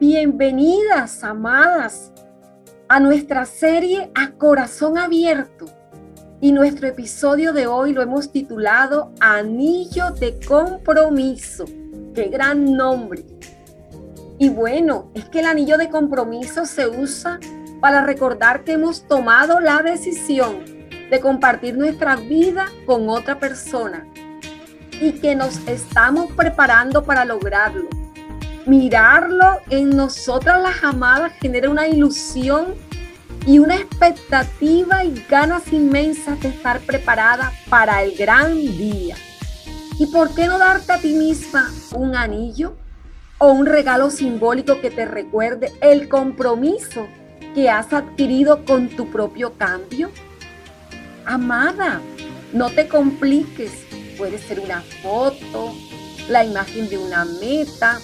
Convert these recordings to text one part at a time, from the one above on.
Bienvenidas, amadas, a nuestra serie A Corazón Abierto. Y nuestro episodio de hoy lo hemos titulado Anillo de Compromiso. ¡Qué gran nombre! Y bueno, es que el anillo de compromiso se usa para recordar que hemos tomado la decisión de compartir nuestra vida con otra persona y que nos estamos preparando para lograrlo mirarlo en nosotras las amadas genera una ilusión y una expectativa y ganas inmensas de estar preparada para el gran día. ¿Y por qué no darte a ti misma un anillo o un regalo simbólico que te recuerde el compromiso que has adquirido con tu propio cambio? Amada, no te compliques. Puede ser una foto, la imagen de una meta,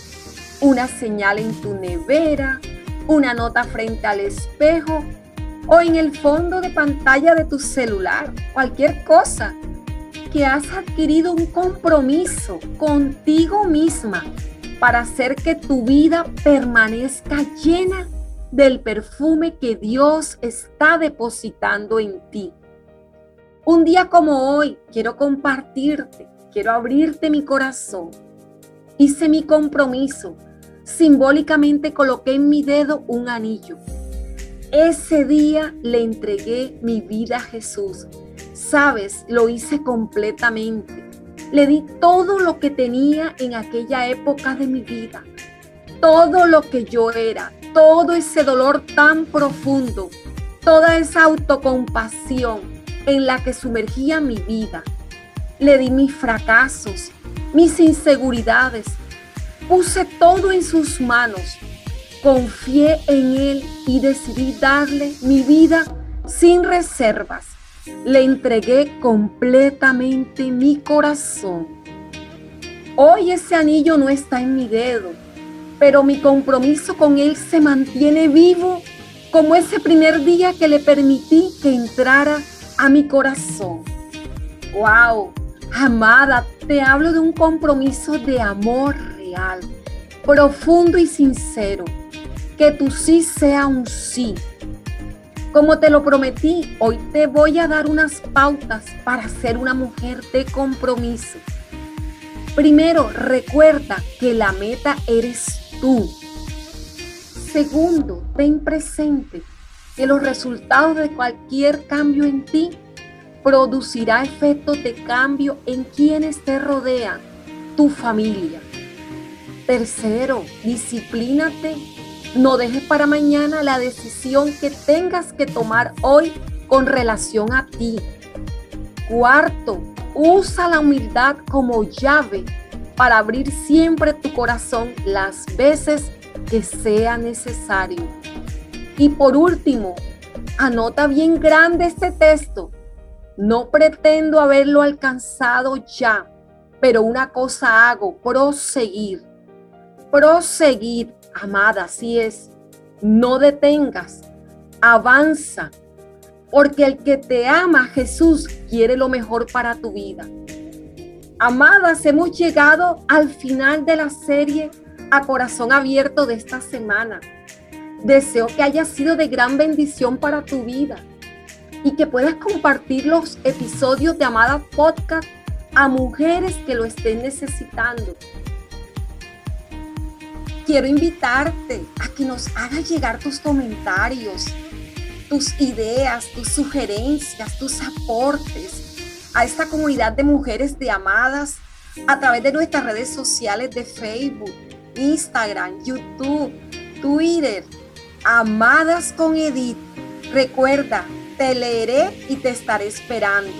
una señal en tu nevera, una nota frente al espejo o en el fondo de pantalla de tu celular, cualquier cosa que has adquirido un compromiso contigo misma para hacer que tu vida permanezca llena del perfume que Dios está depositando en ti. Un día como hoy quiero compartirte, quiero abrirte mi corazón. Hice mi compromiso simbólicamente coloqué en mi dedo un anillo. Ese día le entregué mi vida a Jesús. Sabes, lo hice completamente. Le di todo lo que tenía en aquella época de mi vida. Todo lo que yo era, todo ese dolor tan profundo, toda esa autocompasión en la que sumergía mi vida. Le di mis fracasos, mis inseguridades, Puse todo en sus manos, confié en Él y decidí darle mi vida sin reservas. Le entregué completamente mi corazón. Hoy ese anillo no está en mi dedo, pero mi compromiso con Él se mantiene vivo como ese primer día que le permití que entrara a mi corazón. ¡Wow! Amada, te hablo de un compromiso de amor profundo y sincero. Que tu sí sea un sí. Como te lo prometí, hoy te voy a dar unas pautas para ser una mujer de compromiso. Primero, recuerda que la meta eres tú. Segundo, ten presente que los resultados de cualquier cambio en ti producirá efectos de cambio en quienes te rodean, tu familia. Tercero, disciplínate. No dejes para mañana la decisión que tengas que tomar hoy con relación a ti. Cuarto, usa la humildad como llave para abrir siempre tu corazón las veces que sea necesario. Y por último, anota bien grande este texto. No pretendo haberlo alcanzado ya, pero una cosa hago, proseguir proseguir, amada, así es. No detengas, avanza, porque el que te ama, Jesús, quiere lo mejor para tu vida. Amadas, hemos llegado al final de la serie a corazón abierto de esta semana. Deseo que haya sido de gran bendición para tu vida y que puedas compartir los episodios de Amada Podcast a mujeres que lo estén necesitando quiero invitarte a que nos hagas llegar tus comentarios, tus ideas, tus sugerencias, tus aportes a esta comunidad de mujeres de amadas a través de nuestras redes sociales de Facebook, Instagram, YouTube, Twitter, Amadas con Edith. Recuerda, te leeré y te estaré esperando.